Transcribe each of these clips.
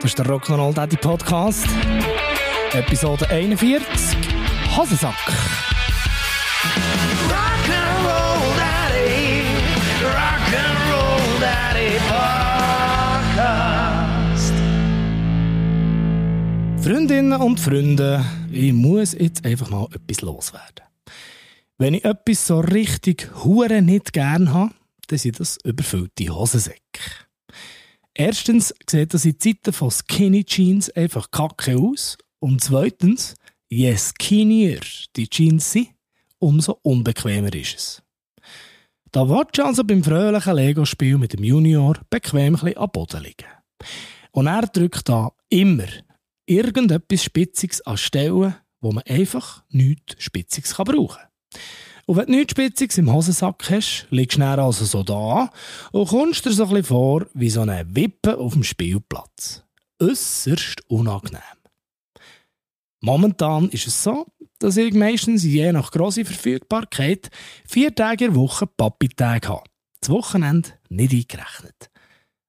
Das ist der Rock'n'Roll Daddy Podcast. Episode 41. Hosensack. Rock'n'Roll Daddy, Rock'n'Roll Daddy Podcast. Freundinnen und Freunde, ich muss jetzt einfach mal etwas loswerden. Wenn ich etwas so richtig hure nicht gern habe, dann sind das überfüllte Hosensäcke. Erstens sieht das in Zeiten von Skinny Jeans einfach kacke aus. Und zweitens, je skinnier die Jeans sind, umso unbequemer ist es. Da willst du also beim fröhlichen Lego-Spiel mit dem Junior bequem ein am Boden liegen. Und er drückt da immer irgendetwas Spitziges an Stellen, wo man einfach nichts Spitziges brauchen kann. Und wenn du nichts Spitziges im Hosensack hast, liegst du dann also so da und kommst dir so ein bisschen vor wie so eine Wippe auf dem Spielplatz. Äusserst unangenehm. Momentan ist es so, dass ich meistens je nach grosser Verfügbarkeit vier Tage in der Woche Papi-Tage habe. Das Wochenende nicht eingerechnet.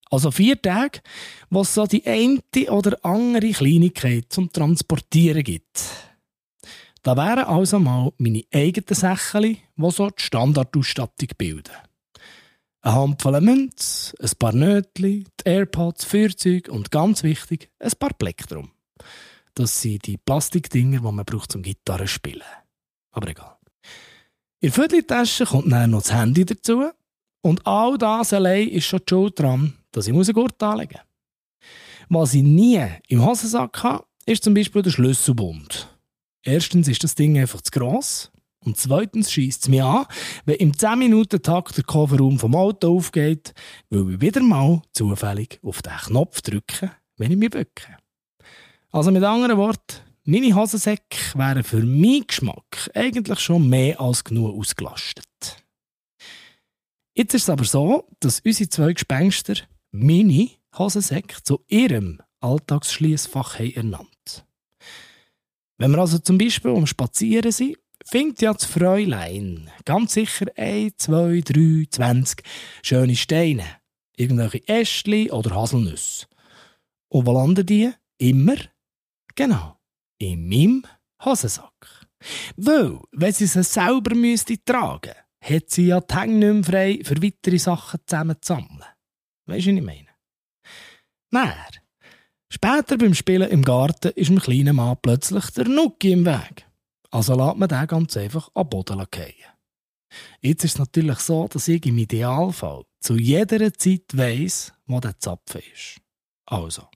Also vier Tage, wo es so die eine oder andere Kleinigkeit zum Transportieren gibt. Da wären also mal meine eigenen Säckchen, die so die Standardausstattung bilden. Eine Handvoll Münz, ein paar Nötchen, die Airpods, Feuerzeug und ganz wichtig, ein paar Plektrum. Das sind die Plastikdinger, die man braucht zum Gitarre spielen. Aber egal. In der Vierteltasche kommt dann noch das Handy dazu. Und all das allein ist schon die Schuld dran, dass ich einen Gurt anlegen muss. Was ich nie im Hosensack habe, ist zum Beispiel der Schlüsselbund. Erstens ist das Ding einfach zu gross. Und zweitens schießt es mich an, wenn im 10-Minuten-Takt der Kofferraum vom Auto aufgeht, weil ich wieder mal zufällig auf den Knopf drücke, wenn ich mich bücke. Also mit anderen Worten, meine Hosensäcke wären für meinen Geschmack eigentlich schon mehr als genug ausgelastet. Jetzt ist es aber so, dass unsere zwei Gespenster meine Hosensäcke zu ihrem Alltagsschließfach ernannt. Wenn wir also zum Beispiel am Spazieren sind, findet ja das Fräulein ganz sicher ein, zwei, drei, zwanzig schöne Steine, irgendwelche Ästchen oder Haselnüsse. Und wo landen die? Immer? Genau, in meinem Hosensack. Weil, wenn sie sie selber müsste tragen hat sie ja die Hänge nicht frei, für weitere Sachen zusammenzusammeln. Weisst du, was ich meine? Nein. Später beim Spielen im Garten ist dem kleinen Mann plötzlich der Nuki im Weg. Also lässt man den ganz einfach am Boden fallen. Jetzt ist es natürlich so, dass ich im Idealfall zu jeder Zeit weiss, wo der Zapfen ist. Also,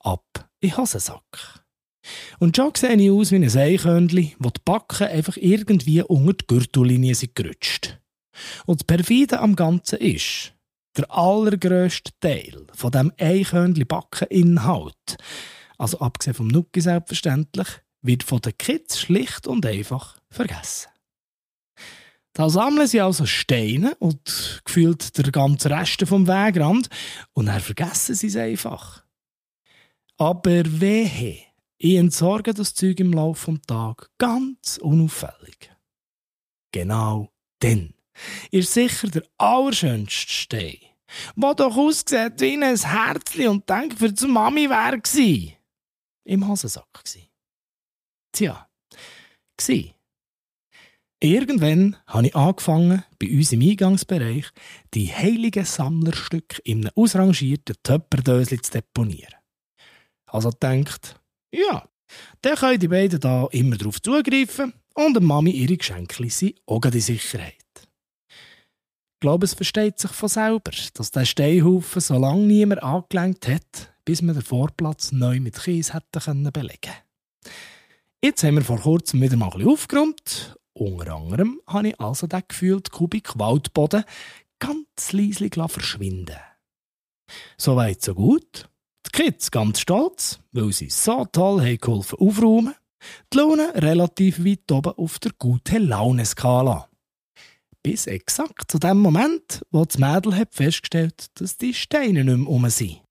ab in Hosensack. Und schon sehe ich aus wie ein Eichhörnchen, wo die Backen einfach irgendwie unter die Gürtellinie sind gerutscht. Und das Perfide am Ganzen ist, der allergrösste Teil von dem Eichhörnchen-Backeninhalt, also abgesehen vom Nuki selbstverständlich, wird von den Kids schlicht und einfach vergessen. Da sammeln sie also Steine und gefühlt der ganze Rest vom Wegrand und dann vergessen sie es einfach. Aber wehe, ich entsorge das Zeug im Laufe des Tages ganz unauffällig. Genau dann ist sicher der allerschönste Stein, der doch aussieht wie ein Herzli und denkt, für die Mami wäre gsi. Im Hosensack gsi. Tja, gsi. Irgendwann habe ich angefangen, bei uns im Eingangsbereich die heiligen Sammlerstücke in einem ausrangierten Töpperdösli zu deponieren. Also denkt, ja, dann können die beiden da immer darauf zugreifen und der Mami ihre Geschenke sind auch in Sicherheit. Glaube, es versteht sich von selber, dass der Steinhaufen so lange niemand angelenkt hat, bis man den Vorplatz neu mit Kies hätte belegen können. Jetzt haben wir vor kurzem wieder mal ein bisschen aufgeräumt. Unter anderem habe ich also den gefühlten Kubik Waldboden ganz leise verschwinden Soweit so gut. Die Kids ganz stolz, weil sie so toll haben geholfen aufräumen. Die Laune relativ weit oben auf der gute Laune-Skala. Bis exakt zu dem Moment, wo das Mädel hat festgestellt dass die Steine nicht mehr um sind.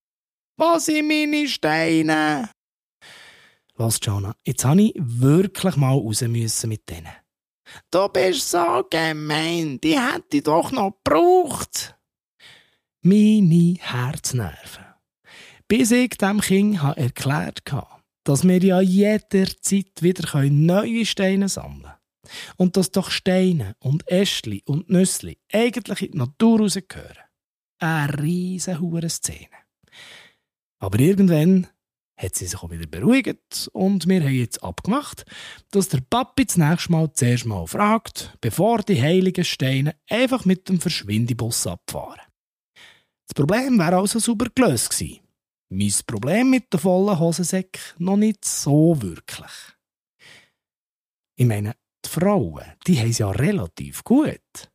Wo sind meine Steine? Los, Jonah, jetzt habe ich wirklich mal raus müssen mit denen. Du bist so gemein, die hätte ich doch noch gebraucht. Meine Herznerven. Bis ich dem Kind erklärt habe, dass wir ja jederzeit wieder neue Steine sammeln können. Und dass doch Steine und Ästli und Nüssli eigentlich in die Natur rausgehören. Eine riesen hure Szene. Aber irgendwann hat sie sich auch wieder beruhigt und wir haben jetzt abgemacht, dass der Papi das nächste Mal zuerst mal fragt, bevor die heiligen Steine einfach mit dem Verschwindebus abfahren. Das Problem wäre also super gelöst gewesen. Mein Problem mit der vollen Hosensäck noch nicht so wirklich. Ich meine, Frauen, die haben es ja relativ gut.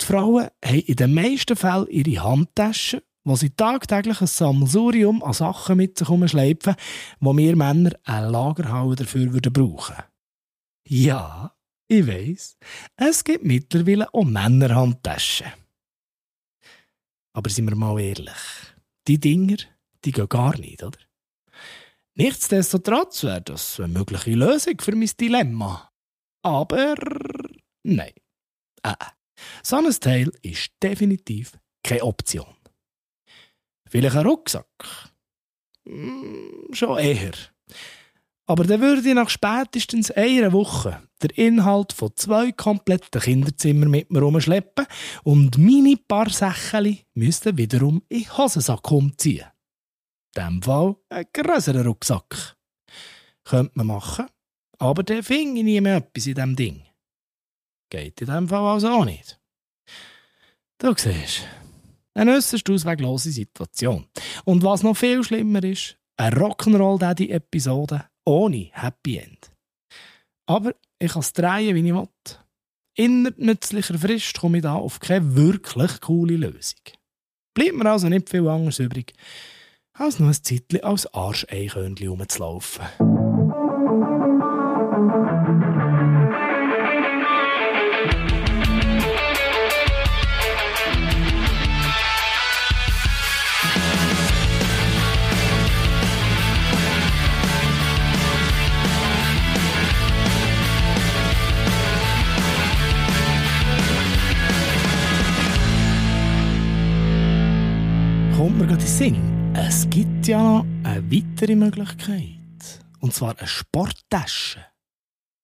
Die Frauen haben in den meisten Fällen ihre Handtaschen, wo sie tagtäglich ein Sammelsurium an Sachen mit sich herumschleifen, wo wir Männer eine Lagerhalle dafür würden brauchen. Ja, ich weiss, es gibt mittlerweile auch Männerhandtaschen. Aber sind wir mal ehrlich, die Dinger, die gehen gar nicht, oder? Nichtsdestotrotz wäre das eine mögliche Lösung für mein Dilemma. Aber nein. Äh, so ein Teil ist definitiv keine Option. Vielleicht ein Rucksack? Hm, schon eher. Aber dann würde ich nach spätestens einer Woche der Inhalt von zwei kompletten Kinderzimmern mit mir rumschleppen und meine paar Sächchen müssten wiederum in den Hosensack umziehen. In diesem Fall ein größerer Rucksack. Könnte man machen, aber der fing ich nie mehr etwas in diesem Ding. Geht in diesem Fall also auch nicht. Du siehst, eine äußerst ausweglose Situation. Und was noch viel schlimmer ist, eine Rock'n'Roll-Daddy-Episode ohne Happy End. Aber ich kann es drehen, wie ich will. Innerhalb nützlicher Frist komme ich da auf keine wirklich coole Lösung. Bleibt mir also nicht viel anderes übrig, als noch ein Zeitchen als Arscheichhörnchen rumzulaufen. Kommt mir gerade in. Es gibt ja noch eine weitere Möglichkeit. Und zwar eine Sporttasche.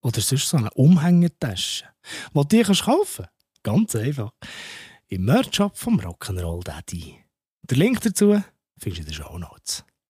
Oder sonst so eine Umhängetasche, die du dir kaufen kannst. Ganz einfach. Im Merch-Shop vom Rock'n'Roll Daddy. Der Link dazu findest du in den Show Notes.